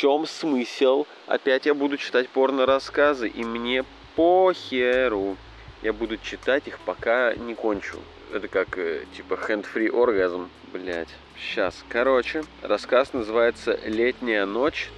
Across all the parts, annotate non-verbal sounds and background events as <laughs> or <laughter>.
чем смысл? Опять я буду читать порно-рассказы, и мне похеру. Я буду читать их, пока не кончу. Это как, э, типа, hand-free оргазм. Блять. Сейчас. Короче, рассказ называется «Летняя ночь.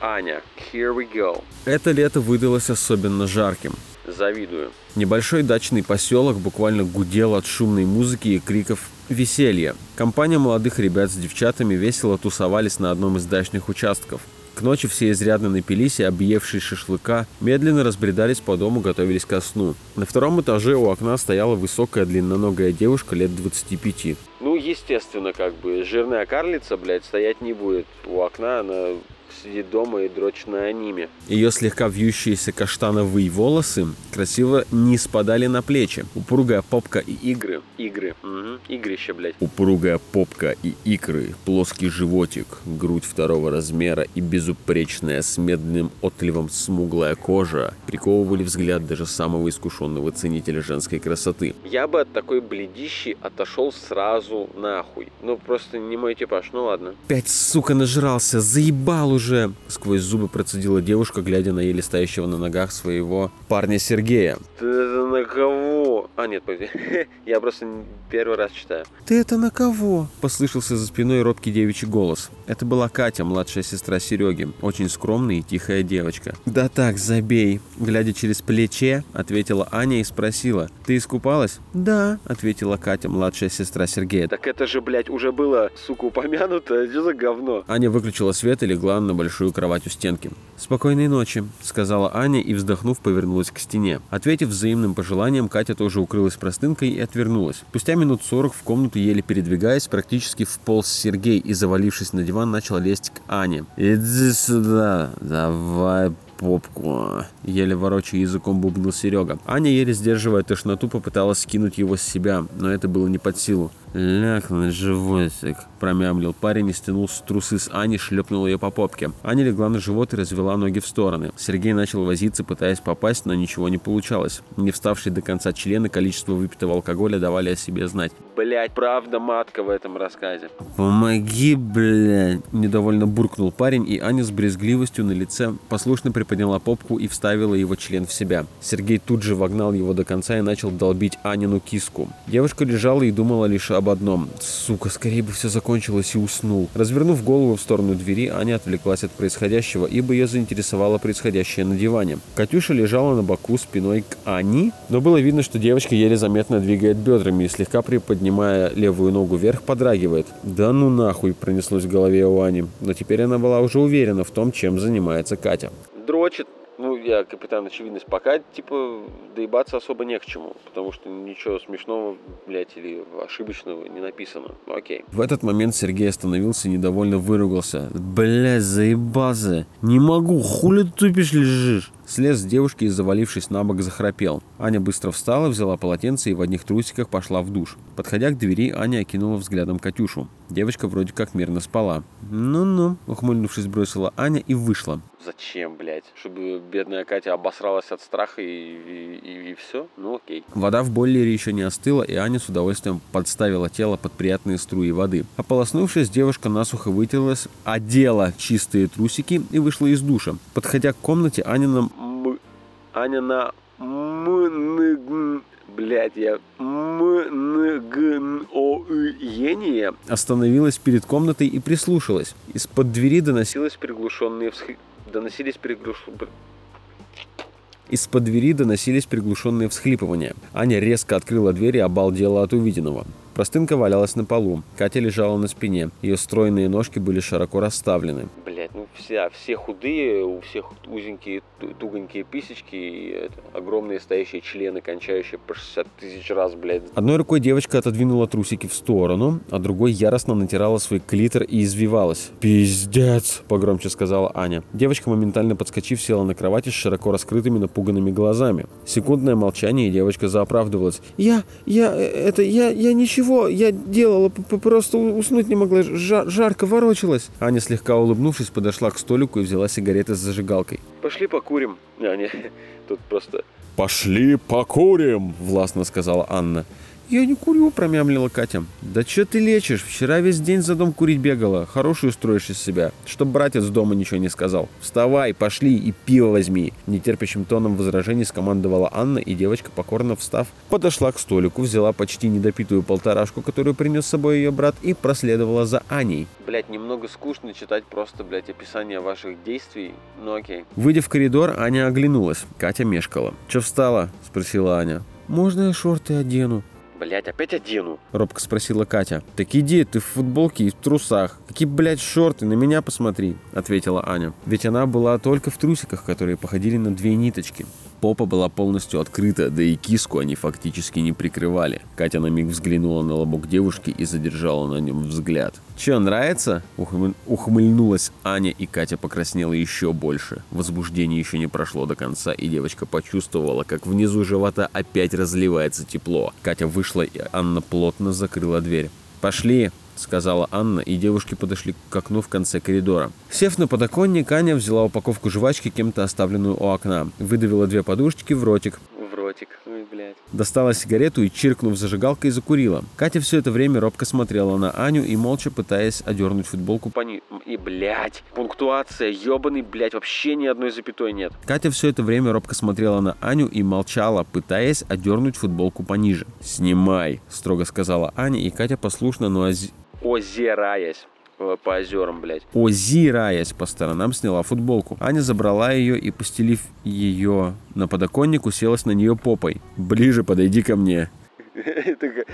Аня». Here we go. Это лето выдалось особенно жарким. Завидую. Небольшой дачный поселок буквально гудел от шумной музыки и криков веселья. Компания молодых ребят с девчатами весело тусовались на одном из дачных участков. К ночи все изрядно напились и, объевшись шашлыка, медленно разбредались по дому, готовились ко сну. На втором этаже у окна стояла высокая длинноногая девушка лет 25. Ну, естественно, как бы, жирная карлица, блядь, стоять не будет. У окна она сидит дома и дрочит на аниме. Ее слегка вьющиеся каштановые волосы красиво не спадали на плечи. Упругая попка и Игры. Игры. Угу. Игрище, блядь. Упругая попка и икры, плоский животик, грудь второго размера и безупречная с медным отливом смуглая кожа приковывали взгляд даже самого искушенного ценителя женской красоты. Я бы от такой бледищи отошел сразу нахуй. Ну, просто не мой типаж, ну ладно. Пять, сука, нажрался, заебал уже! Сквозь зубы процедила девушка, глядя на еле стоящего на ногах своего парня Сергея. Ты это на кого? А, нет, погоди. <laughs> Я просто первый раз читаю. «Ты это на кого?» – послышался за спиной робкий девичий голос. Это была Катя, младшая сестра Сереги, очень скромная и тихая девочка. «Да так, забей!» – глядя через плече, ответила Аня и спросила. «Ты искупалась?» «Да», – ответила Катя, младшая сестра Сергея. Так это же, блядь, уже было, сука, упомянуто. Что за говно? Аня выключила свет и легла на большую кровать у стенки. «Спокойной ночи», – сказала Аня и, вздохнув, повернулась к стене. Ответив взаимным пожеланием, Катя тоже укрылась простынкой и отвернулась. Спустя минут сорок в комнату, еле передвигаясь, практически вполз Сергей и, завалившись на диван, начал лезть к Ане. «Иди сюда, давай попку!» Еле ворочая языком бубнил Серега. Аня, еле сдерживая тошноту, попыталась скинуть его с себя, но это было не под силу. «Ляг на животик», – промямлил парень и стянул с трусы с Ани, шлепнул ее по попке. Аня легла на живот и развела ноги в стороны. Сергей начал возиться, пытаясь попасть, но ничего не получалось. Не вставшие до конца члены количество выпитого алкоголя давали о себе знать. Блять, правда матка в этом рассказе. «Помоги, блядь!» – недовольно буркнул парень, и Аня с брезгливостью на лице послушно приподняла попку и вставила его член в себя. Сергей тут же вогнал его до конца и начал долбить Анину киску. Девушка лежала и думала лишь об одном. Сука, скорее бы все закончилось и уснул. Развернув голову в сторону двери, Аня отвлеклась от происходящего, ибо ее заинтересовало происходящее на диване. Катюша лежала на боку спиной к Ани, но было видно, что девочка еле заметно двигает бедрами и слегка приподнимая левую ногу вверх, подрагивает. Да ну нахуй пронеслось в голове у Ани. Но теперь она была уже уверена в том, чем занимается Катя. Дрочит, ну, я капитан очевидность, пока, типа, доебаться особо не к чему, потому что ничего смешного, блядь, или ошибочного не написано. Ну, окей. В этот момент Сергей остановился и недовольно выругался. Блядь, заебался. Не могу, хули тупишь лежишь? Слез с девушки и, завалившись на бок, захрапел. Аня быстро встала, взяла полотенце и в одних трусиках пошла в душ. Подходя к двери, Аня окинула взглядом Катюшу. Девочка вроде как мирно спала. «Ну-ну», — ухмыльнувшись, бросила Аня и вышла. Зачем, блядь? Чтобы бедная Катя обосралась от страха и, и, и, и все? Ну окей. Вода в бойлере еще не остыла, и Аня с удовольствием подставила тело под приятные струи воды. Ополоснувшись, девушка насухо вытерлась, одела чистые трусики и вышла из душа. Подходя к комнате, Аня нам... Аня на... М... Блядь, я... Мнгноиение остановилась перед комнатой и прислушалась. Из-под двери доносилось приглушенные всхи... Доносились приглушенные... Из-под двери доносились приглушенные всхлипывания. Аня резко открыла дверь и обалдела от увиденного. Простынка валялась на полу. Катя лежала на спине. Ее стройные ножки были широко расставлены. Блять, ну вся, все худые, у всех узенькие, тугонькие писечки и это, огромные стоящие члены, кончающие по 60 тысяч раз, блядь. Одной рукой девочка отодвинула трусики в сторону, а другой яростно натирала свой клитор и извивалась. «Пиздец!» – погромче сказала Аня. Девочка, моментально подскочив, села на кровати с широко раскрытыми напуганными глазами. Секундное молчание, и девочка заоправдывалась. «Я, я, э, это, я, я ничего, я делала, просто уснуть не могла, жар, жарко ворочалась. Аня, слегка улыбнувшись, подошла к столику и взяла сигареты с зажигалкой. Пошли покурим. А, не, <laughs> тут просто... «Пошли покурим!» – властно сказала Анна. «Я не курю», – промямлила Катя. «Да что ты лечишь? Вчера весь день за дом курить бегала. Хорошую строишь из себя. Чтоб братец дома ничего не сказал. Вставай, пошли и пиво возьми». Нетерпящим тоном возражений скомандовала Анна, и девочка, покорно встав, подошла к столику, взяла почти недопитую полторашку, которую принес с собой ее брат, и проследовала за Аней. Блять, немного скучно читать просто, блять, описание ваших действий, но окей. Выйдя в коридор, Аня оглянулась. Катя мешкала. «Че встала?» – спросила Аня. «Можно я шорты одену?» Блять, опять одену. Робко спросила Катя. Так иди, ты в футболке и в трусах. Какие, блядь, шорты, на меня посмотри, ответила Аня. Ведь она была только в трусиках, которые походили на две ниточки. Попа была полностью открыта, да и киску они фактически не прикрывали. Катя на миг взглянула на лобок девушки и задержала на нем взгляд. «Че, нравится?» Ухмы... Ухмыльнулась Аня, и Катя покраснела еще больше. Возбуждение еще не прошло до конца, и девочка почувствовала, как внизу живота опять разливается тепло. Катя вышла, и Анна плотно закрыла дверь. «Пошли!» Сказала Анна, и девушки подошли к окну в конце коридора. Сев на подоконник, Аня взяла упаковку жвачки, кем-то оставленную у окна, выдавила две подушечки в ротик, В ротик. Ой, блядь. достала сигарету и, чиркнув зажигалкой, закурила. Катя все это время робко смотрела на Аню и молча пытаясь одернуть футболку. Пони... И, блядь, пунктуация, ебаный, блядь, вообще ни одной запятой нет. Катя все это время робко смотрела на Аню и молчала, пытаясь одернуть футболку пониже. «Снимай», — строго сказала Аня, и Катя послушно, но ози- Озираясь э, по озерам, блядь. озираясь по сторонам, сняла футболку. Аня забрала ее и, постелив ее на подоконник, уселась на нее попой. «Ближе подойди ко мне». <laughs>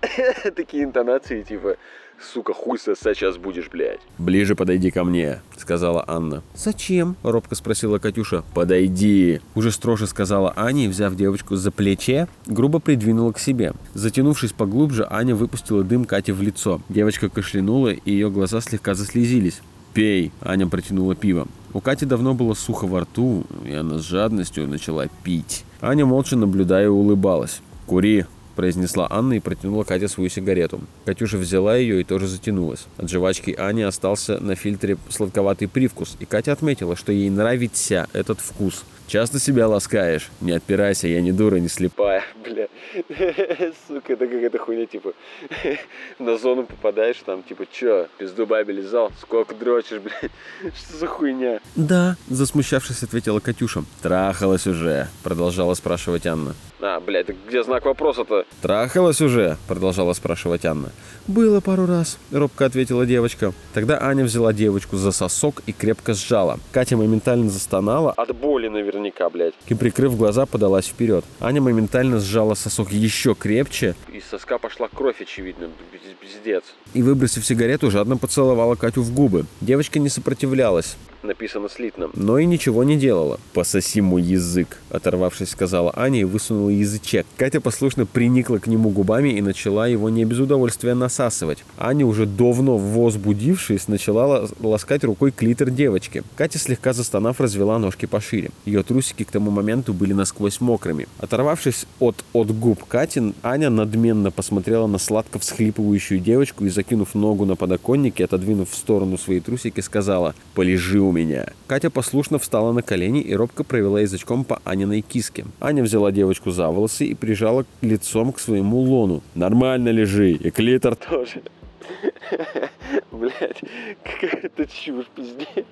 <laughs> Такие интонации, типа, сука, хуй сосать сейчас будешь, блядь. «Ближе подойди ко мне», — сказала Анна. «Зачем?» — робко спросила Катюша. «Подойди», — уже строже сказала Аня и, взяв девочку за плече, грубо придвинула к себе. Затянувшись поглубже, Аня выпустила дым Кате в лицо. Девочка кашлянула, и ее глаза слегка заслезились. «Пей!» – Аня протянула пиво. У Кати давно было сухо во рту, и она с жадностью начала пить. Аня молча наблюдая улыбалась. «Кури!» – произнесла Анна и протянула Кате свою сигарету. Катюша взяла ее и тоже затянулась. От жвачки Ани остался на фильтре сладковатый привкус, и Катя отметила, что ей нравится этот вкус. «Часто себя ласкаешь? Не отпирайся, я не дура, не слепая». <laughs> Бля, <laughs> сука, это какая-то хуйня, типа, <laughs> на зону попадаешь, там, типа, чё, пизду бабе лизал, сколько дрочишь, блядь, что за хуйня? «Да», – засмущавшись, ответила Катюша. «Трахалась уже», – продолжала спрашивать Анна. А, блядь, так где знак вопроса-то? «Трахалась уже?» – продолжала спрашивать Анна. «Было пару раз», – робко ответила девочка. Тогда Аня взяла девочку за сосок и крепко сжала. Катя моментально застонала, От боли наверняка, блядь. и, прикрыв глаза, подалась вперед. Аня моментально сжала сосок еще крепче Из соска пошла кровь, очевидно, пиздец. и, выбросив сигарету, жадно поцеловала Катю в губы. Девочка не сопротивлялась, Написано слитно. но и ничего не делала. «Пососи мой язык», – оторвавшись, сказала Аня и высунула язычек. Катя послушно приникла к нему губами и начала его не без удовольствия насасывать. Аня, уже давно возбудившись, начала ла- ласкать рукой клитор девочки. Катя, слегка застонав, развела ножки пошире. Ее трусики к тому моменту были насквозь мокрыми. Оторвавшись от, от губ Кати, Аня надменно посмотрела на сладко всхлипывающую девочку и, закинув ногу на подоконник и отодвинув в сторону свои трусики, сказала «Полежи у меня». Катя послушно встала на колени и робко провела язычком по Аниной киске. Аня взяла девочку за волосы и прижала лицом к своему лону. «Нормально лежи, и клитор Тоже. <laughs> Блядь, какая-то чушь, пиздец.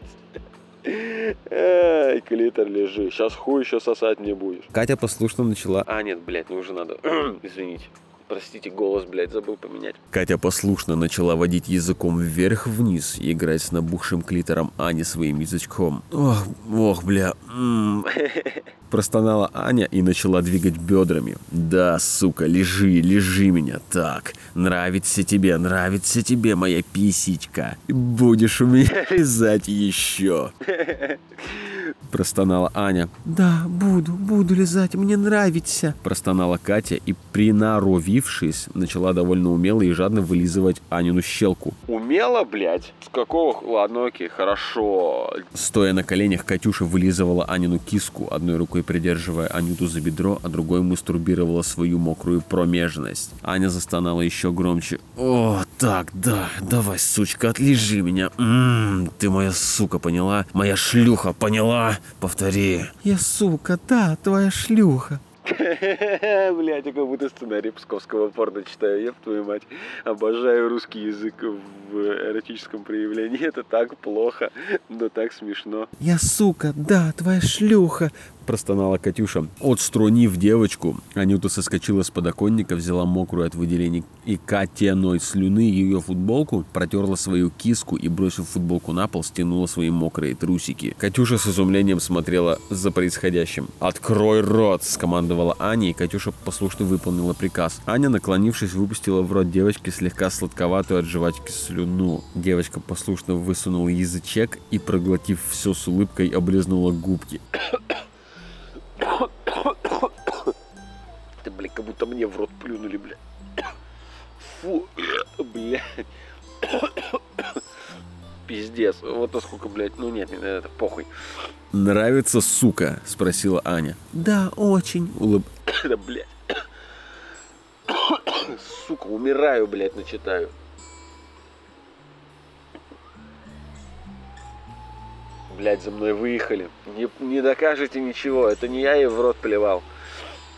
Ай, клитор лежи. Сейчас хуй еще сосать не будешь. Катя послушно начала... А, нет, блядь, ну уже надо. <clears throat> Извините. Простите, голос, блядь, забыл поменять. Катя послушно начала водить языком вверх-вниз играть с набухшим клитором Ани своим язычком. Ох, ох, бля. <laughs> Простонала Аня и начала двигать бедрами. Да, сука, лежи, лежи меня так. Нравится тебе, нравится тебе моя писечка. Будешь у меня <laughs> лизать еще. <laughs> Простонала Аня. «Да, буду, буду лизать, мне нравится!» Простонала Катя и, приноровившись, начала довольно умело и жадно вылизывать Анину щелку. Умела, блядь? С какого? Ладно, окей, хорошо. Стоя на коленях, Катюша вылизывала Анину киску, одной рукой придерживая Анюту за бедро, а другой мастурбировала свою мокрую промежность. Аня застонала еще громче. «О, так, да, давай, сучка, отлежи меня. М, ты моя сука, поняла? Моя шлюха, поняла? Повтори». «Я сука, да, твоя шлюха». <laughs> Блять, я как будто сценарий псковского порно читаю. Я твою мать. Обожаю русский язык в эротическом проявлении. <laughs> Это так плохо, но так смешно. Я сука, да, твоя шлюха, простонала Катюша. Отстранив девочку, Анюта соскочила с подоконника, взяла мокрую от выделений и Катяной слюны ее футболку, протерла свою киску и, бросив футболку на пол, стянула свои мокрые трусики. Катюша с изумлением смотрела за происходящим. «Открой рот!» – скомандовала Аня, и Катюша послушно выполнила приказ. Аня, наклонившись, выпустила в рот девочки слегка сладковатую от жвачки слюну. Девочка послушно высунула язычек и, проглотив все с улыбкой, облизнула губки. Ты, блядь, как будто мне в рот плюнули, блядь. Фу, блядь. Пиздец. Вот насколько, блядь, ну нет, нет, это похуй. «Нравится, сука?» – спросила Аня. «Да, очень», – улыб... Да, блядь. Сука, умираю, блядь, начитаю. Блядь, за мной выехали. Не, не докажете ничего. Это не я ей в рот плевал.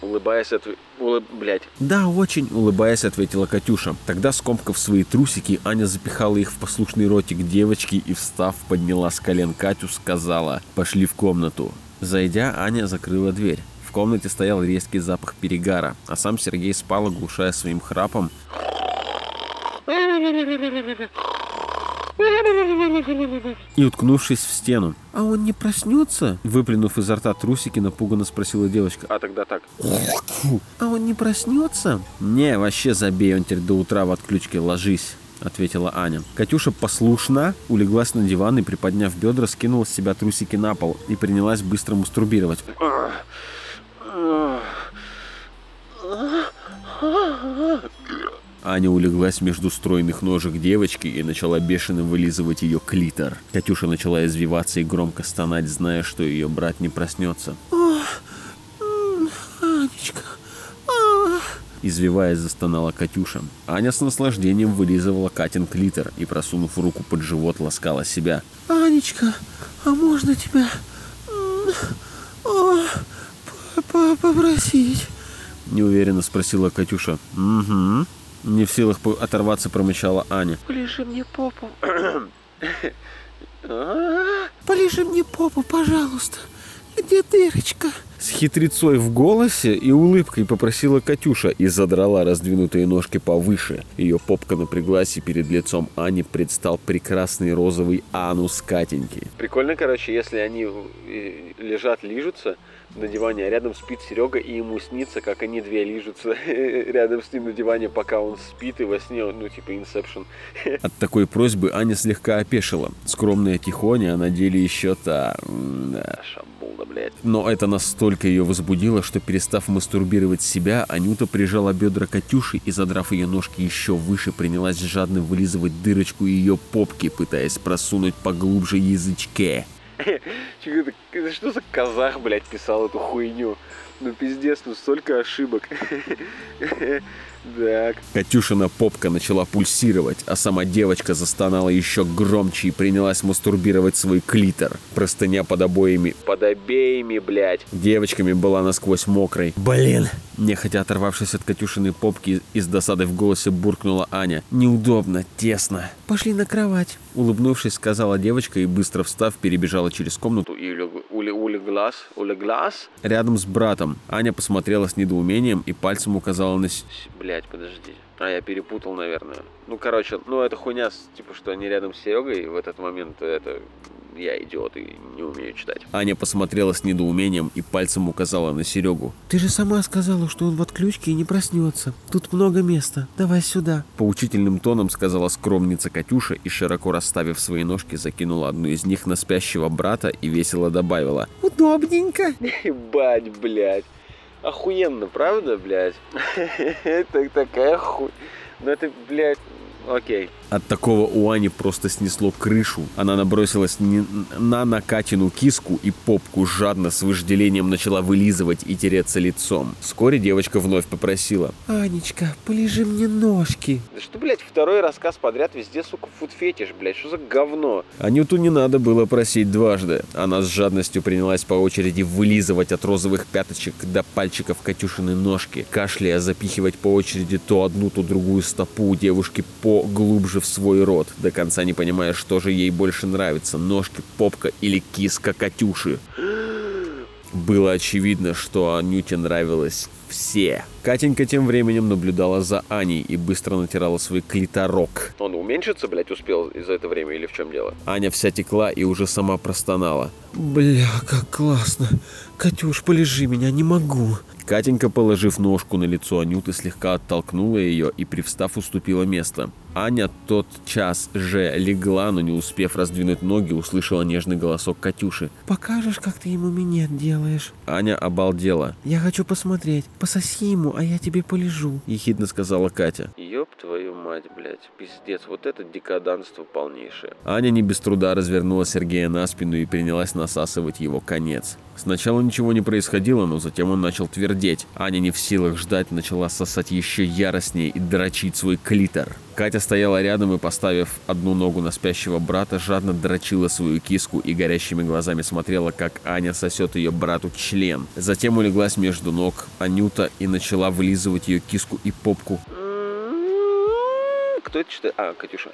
Улыбаясь от... Улыб... Блядь. «Да, очень», – улыбаясь, ответила Катюша. Тогда, скомкав свои трусики, Аня запихала их в послушный ротик девочки и, встав, подняла с колен Катю, сказала «Пошли в комнату». Зайдя, Аня закрыла дверь. В комнате стоял резкий запах перегара, а сам Сергей спал, оглушая своим храпом и уткнувшись в стену. «А он не проснется?» Выплюнув изо рта трусики, напуганно спросила девочка. А тогда так. «А он не проснется?» «Не, вообще забей, он теперь до утра в отключке, ложись». — ответила Аня. Катюша послушна, улеглась на диван и, приподняв бедра, скинула с себя трусики на пол и принялась быстро мастурбировать. Аня улеглась между стройных ножек девочки и начала бешено вылизывать ее клитор. Катюша начала извиваться и громко стонать, зная, что ее брат не проснется. Анечка, Извиваясь, застонала Катюша. Аня с наслаждением вылизывала Катин клитор и, просунув руку под живот, ласкала себя. «Анечка, а можно тебя попросить?» Неуверенно спросила Катюша. «Угу». Не в силах оторваться, промычала Аня. Полежи мне попу. <coughs> Полежи мне попу, пожалуйста. Где дырочка? С хитрецой в голосе и улыбкой попросила Катюша и задрала раздвинутые ножки повыше. Ее попка напряглась, и перед лицом Ани предстал прекрасный розовый анус Катеньки. Прикольно, короче, если они э, лежат, лижутся, на диване, а рядом спит Серега, и ему снится, как они две лижутся <laughs> рядом с ним на диване, пока он спит, и во сне, ну, типа, инсепшн. <laughs> От такой просьбы Аня слегка опешила. Скромная тихоня, а на деле еще та... Да. Шабулда, блядь. Но это настолько ее возбудило, что, перестав мастурбировать себя, Анюта прижала бедра Катюши и, задрав ее ножки еще выше, принялась жадно вылизывать дырочку ее попки, пытаясь просунуть поглубже язычке. <laughs> Что за казах, блядь, писал эту хуйню? Ну пиздец, ну столько ошибок. <laughs> Так. Катюшина попка начала пульсировать, а сама девочка застонала еще громче и принялась мастурбировать свой клитор. Простыня под обоями... Под обеими, блядь. Девочками была насквозь мокрой. Блин! Нехотя оторвавшись от Катюшиной попки, из досады в голосе буркнула Аня. Неудобно, тесно. Пошли на кровать. Улыбнувшись, сказала девочка и, быстро встав, перебежала через комнату и улеглась, улеглась. Рядом с братом. Аня посмотрела с недоумением и пальцем указала на... Блять, подожди. А, я перепутал, наверное. Ну, короче, ну, это хуйня, типа, что они рядом с Серегой, в этот момент это я идиот и не умею читать. Аня посмотрела с недоумением и пальцем указала на Серегу. «Ты же сама сказала, что он в отключке и не проснется. Тут много места. Давай сюда». Поучительным тоном сказала скромница Катюша и, широко расставив свои ножки, закинула одну из них на спящего брата и весело добавила. «Удобненько». Ебать, блядь. Охуенно, правда, блядь? <laughs> Это такая хуй... Ну это, блядь, окей. От такого у Ани просто снесло крышу. Она набросилась на Накатину киску и попку жадно с вожделением начала вылизывать и тереться лицом. Вскоре девочка вновь попросила. «Анечка, полежи мне ножки». Да что, блядь, второй рассказ подряд везде, сука, фуд-фетиш, блядь, что за говно? Анюту не надо было просить дважды. Она с жадностью принялась по очереди вылизывать от розовых пяточек до пальчиков Катюшины ножки, кашляя запихивать по очереди то одну, то другую стопу девушки поглубже в свой рот, до конца не понимая, что же ей больше нравится, ножки, попка или киска Катюши. Было очевидно, что Анюте нравилось все. Катенька тем временем наблюдала за Аней и быстро натирала свой клиторок. Он уменьшиться, блядь, успел за это время или в чем дело? Аня вся текла и уже сама простонала. Бля, как классно. Катюш, полежи меня, не могу. Катенька, положив ножку на лицо Анюты, слегка оттолкнула ее и, привстав, уступила место. Аня тот час же легла, но не успев раздвинуть ноги, услышала нежный голосок Катюши. Покажешь, как ты ему минет делаешь? Аня обалдела. Я хочу посмотреть. Пососи ему, а я тебе полежу. Ехидно сказала Катя. Ёб твою мать, блядь, пиздец, вот это декаданство полнейшее. Аня не без труда развернула Сергея на спину и принялась насасывать его конец. Сначала ничего не происходило, но затем он начал твердеть. Аня не в силах ждать, начала сосать еще яростнее и дрочить свой клитор. Катя стояла рядом и, поставив одну ногу на спящего брата, жадно дрочила свою киску и горящими глазами смотрела, как Аня сосет ее брату член. Затем улеглась между ног Анюта и начала вылизывать ее киску и попку. Кто это читает? А, Катюша.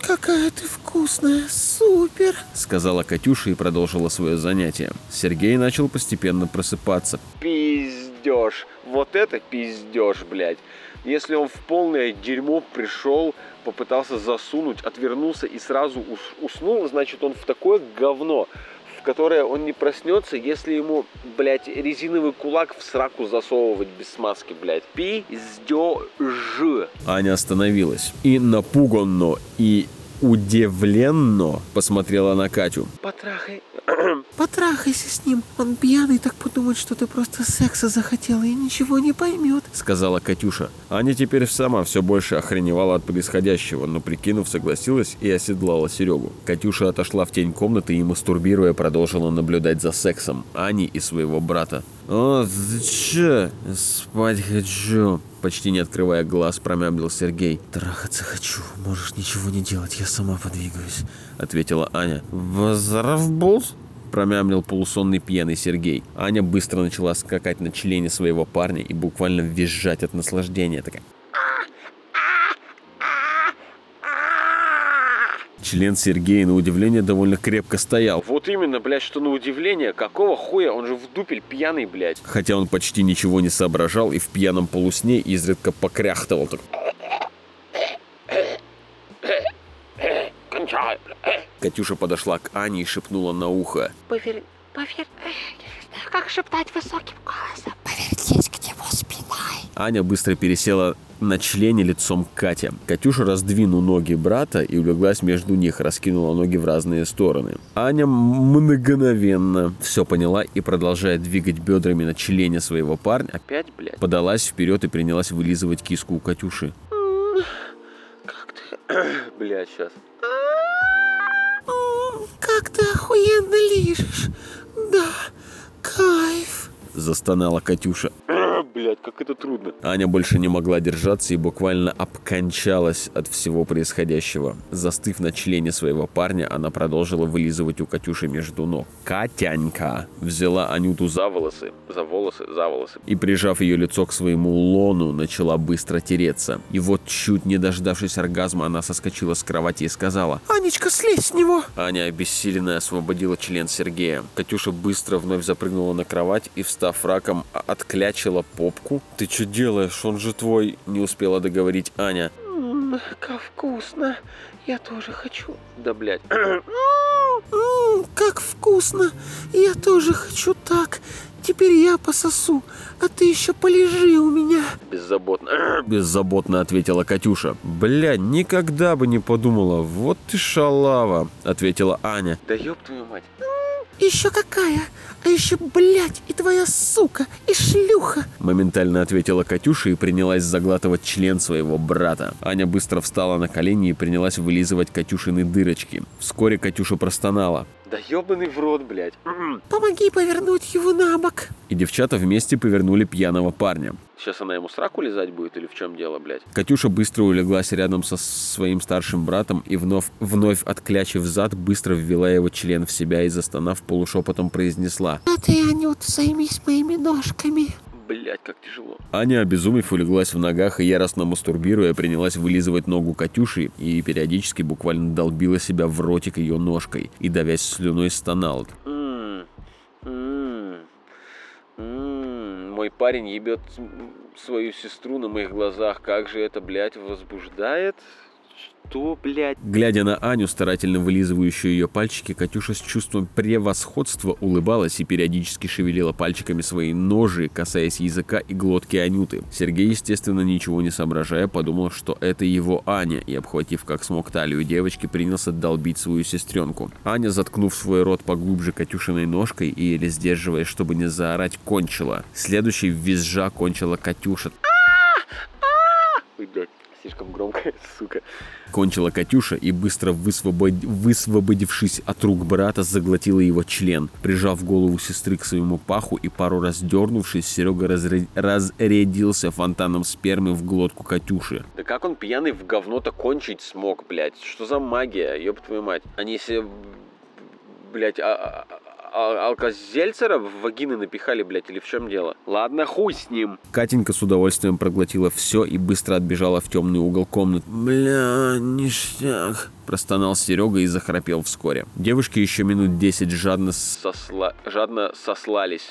Какая ты вкусная, супер. Сказала Катюша и продолжила свое занятие. Сергей начал постепенно просыпаться. Пиздеж. Вот это пиздеж, блядь. Если он в полное дерьмо пришел, попытался засунуть, отвернулся и сразу ус- уснул, значит он в такое говно, в которое он не проснется, если ему, блядь, резиновый кулак в сраку засовывать без смазки, блядь. Пиздеж. Аня остановилась и напуганно и удивленно посмотрела на Катю. Потрахай. <clears throat> Потрахайся с ним. Он пьяный, так подумает, что ты просто секса захотела и ничего не поймет. Сказала Катюша. Аня теперь сама все больше охреневала от происходящего, но прикинув, согласилась и оседлала Серегу. Катюша отошла в тень комнаты и, мастурбируя, продолжила наблюдать за сексом Ани и своего брата. «О, ты че? Спать хочу!» Почти не открывая глаз, промямлил Сергей. Трахаться хочу. Можешь ничего не делать, я сама подвигаюсь. Ответила Аня. «Возравбулс?» Промямлил полусонный пьяный Сергей. Аня быстро начала скакать на члене своего парня и буквально визжать от наслаждения. Такая. Член Сергея, на удивление, довольно крепко стоял. Вот именно, блядь, что на удивление, какого хуя, он же в дупель пьяный, блядь. Хотя он почти ничего не соображал и в пьяном полусне изредка покряхтывал. Так. Кончай. Катюша подошла к Ане и шепнула на ухо. Поверь, поверь, как шептать высоким голосом. Поверь, есть к нему спиной. Аня быстро пересела на члене лицом к Кате. Катюша раздвинул ноги брата и улеглась между них, раскинула ноги в разные стороны. Аня мгновенно все поняла и, продолжая двигать бедрами на члене своего парня, Опять, блядь. подалась вперед и принялась вылизывать киску у Катюши. Как ты... <clears throat> Блядь, сейчас. Как ты охуенно лижешь. Да, кайф. Застонала Катюша. Блядь, как это трудно. Аня больше не могла держаться и буквально обкончалась от всего происходящего. Застыв на члене своего парня, она продолжила вылизывать у Катюши между ног. Катянька взяла Анюту за волосы За волосы, за волосы. и, прижав ее лицо к своему лону, начала быстро тереться. И вот, чуть не дождавшись оргазма, она соскочила с кровати и сказала Анечка, слезь с него. Аня, обессиленная, освободила член Сергея. Катюша быстро вновь запрыгнула на кровать и, встав раком, отклячила попку. «Ты что делаешь? Он же твой!» Не успела договорить Аня. М, Как вкусно. Я тоже хочу. Да, блядь. <clears throat> М, Как вкусно. Я тоже хочу так. Теперь я пососу, а ты еще полежи у меня. Беззаботно. <clears throat> Беззаботно ответила Катюша. «Бля, никогда бы не подумала. Вот ты шалава!» Ответила Аня. Да ёб твою мать. Еще какая? А еще, блядь, и твоя сука, и шлюха. Моментально ответила Катюша и принялась заглатывать член своего брата. Аня быстро встала на колени и принялась вылизывать Катюшины дырочки. Вскоре Катюша простонала. Да ебаный в рот, блядь. Помоги повернуть его на бок. И девчата вместе повернули пьяного парня. Сейчас она ему сраку лизать будет или в чем дело, блядь? Катюша быстро улеглась рядом со своим старшим братом и вновь, вновь отклячив зад, быстро ввела его член в себя и, застонав, полушепотом произнесла. А ты, Анют, займись моими ножками. Блядь, как тяжело. Аня, обезумев, улеглась в ногах и, яростно мастурбируя, принялась вылизывать ногу Катюши и периодически буквально долбила себя в ротик ее ножкой и, давясь слюной, стонала. М, м, м. Мой парень ебет свою сестру на моих глазах. Как же это, блядь, возбуждает? Что, блядь? Глядя на Аню, старательно вылизывающую ее пальчики, Катюша с чувством превосходства улыбалась и периодически шевелила пальчиками свои ножи, касаясь языка и глотки Анюты. Сергей, естественно, ничего не соображая, подумал, что это его Аня, и, обхватив как смог талию девочки, принялся долбить свою сестренку. Аня, заткнув свой рот поглубже Катюшиной ножкой и еле сдерживаясь, чтобы не заорать, кончила. Следующей визжа кончила Катюша. Блядь, слишком громко, <laughs> сука. Кончила Катюша и, быстро высвобод- высвободившись от рук брата, заглотила его член. Прижав голову сестры к своему паху и пару раз дернувшись, Серега разря- разрядился фонтаном спермы в глотку Катюши. Да как он пьяный в говно-то кончить смог, блядь? Что за магия, ёб твою мать? Они себе, блядь, а- а- алкозельцера в вагины напихали, блядь, или в чем дело? Ладно, хуй с ним. Катенька с удовольствием проглотила все и быстро отбежала в темный угол комнаты. Бля, ништяк. Простонал Серега и захрапел вскоре. Девушки еще минут 10 жадно. Сосла... Жадно сослались.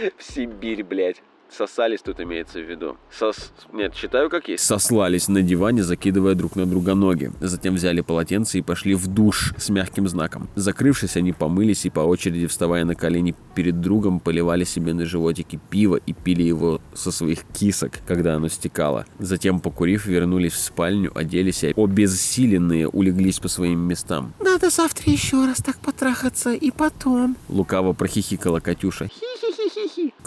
<laughs> В Сибирь, блядь. Сосались тут имеется в виду. Сос... Нет, читаю как есть. сослались на диване, закидывая друг на друга ноги. Затем взяли полотенце и пошли в душ с мягким знаком. Закрывшись, они помылись и по очереди, вставая на колени перед другом, поливали себе на животики пиво и пили его со своих кисок, когда оно стекало. Затем, покурив, вернулись в спальню, оделись и обессиленные улеглись по своим местам. Надо завтра еще раз так потрахаться и потом. Лукаво прохихикала Катюша.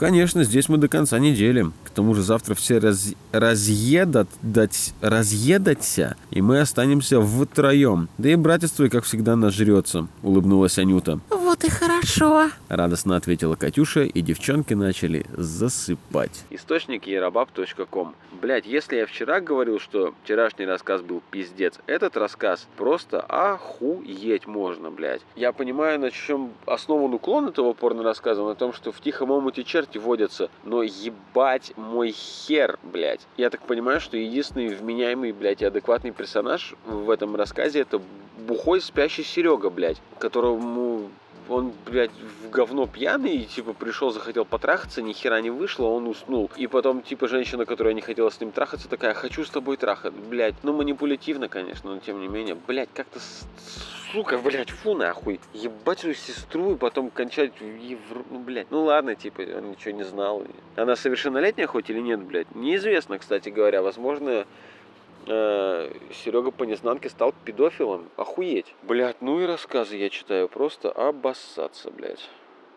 Конечно, здесь мы до конца недели. К тому же завтра все раз... разъедат, дать... разъедатся, и мы останемся втроем. Да и братец твой, как всегда, нажрется, улыбнулась Анюта. Вот и хорошо. Радостно ответила Катюша, и девчонки начали засыпать. Источник ерабаб.ком. Блять, если я вчера говорил, что вчерашний рассказ был пиздец, этот рассказ просто охуеть можно, блять. Я понимаю, на чем основан уклон этого порно рассказа, на том, что в тихом омуте черти водятся, но ебать мой хер, блять. Я так понимаю, что единственный вменяемый, блять, и адекватный персонаж в этом рассказе это бухой спящий Серега, блять, которому он, блядь, в говно пьяный, и, типа, пришел, захотел потрахаться, ни хера не вышло, он уснул. И потом, типа, женщина, которая не хотела с ним трахаться, такая, хочу с тобой трахать, блядь. Ну, манипулятивно, конечно, но тем не менее, блядь, как-то, сука, блядь, фу нахуй. Ебать свою сестру и потом кончать в евро... Ну, блядь, ну ладно, типа, он ничего не знал. Она совершеннолетняя хоть или нет, блядь? Неизвестно, кстати говоря, возможно, Серега по незнанке стал педофилом. Охуеть. Блядь, ну и рассказы я читаю просто обоссаться, блядь.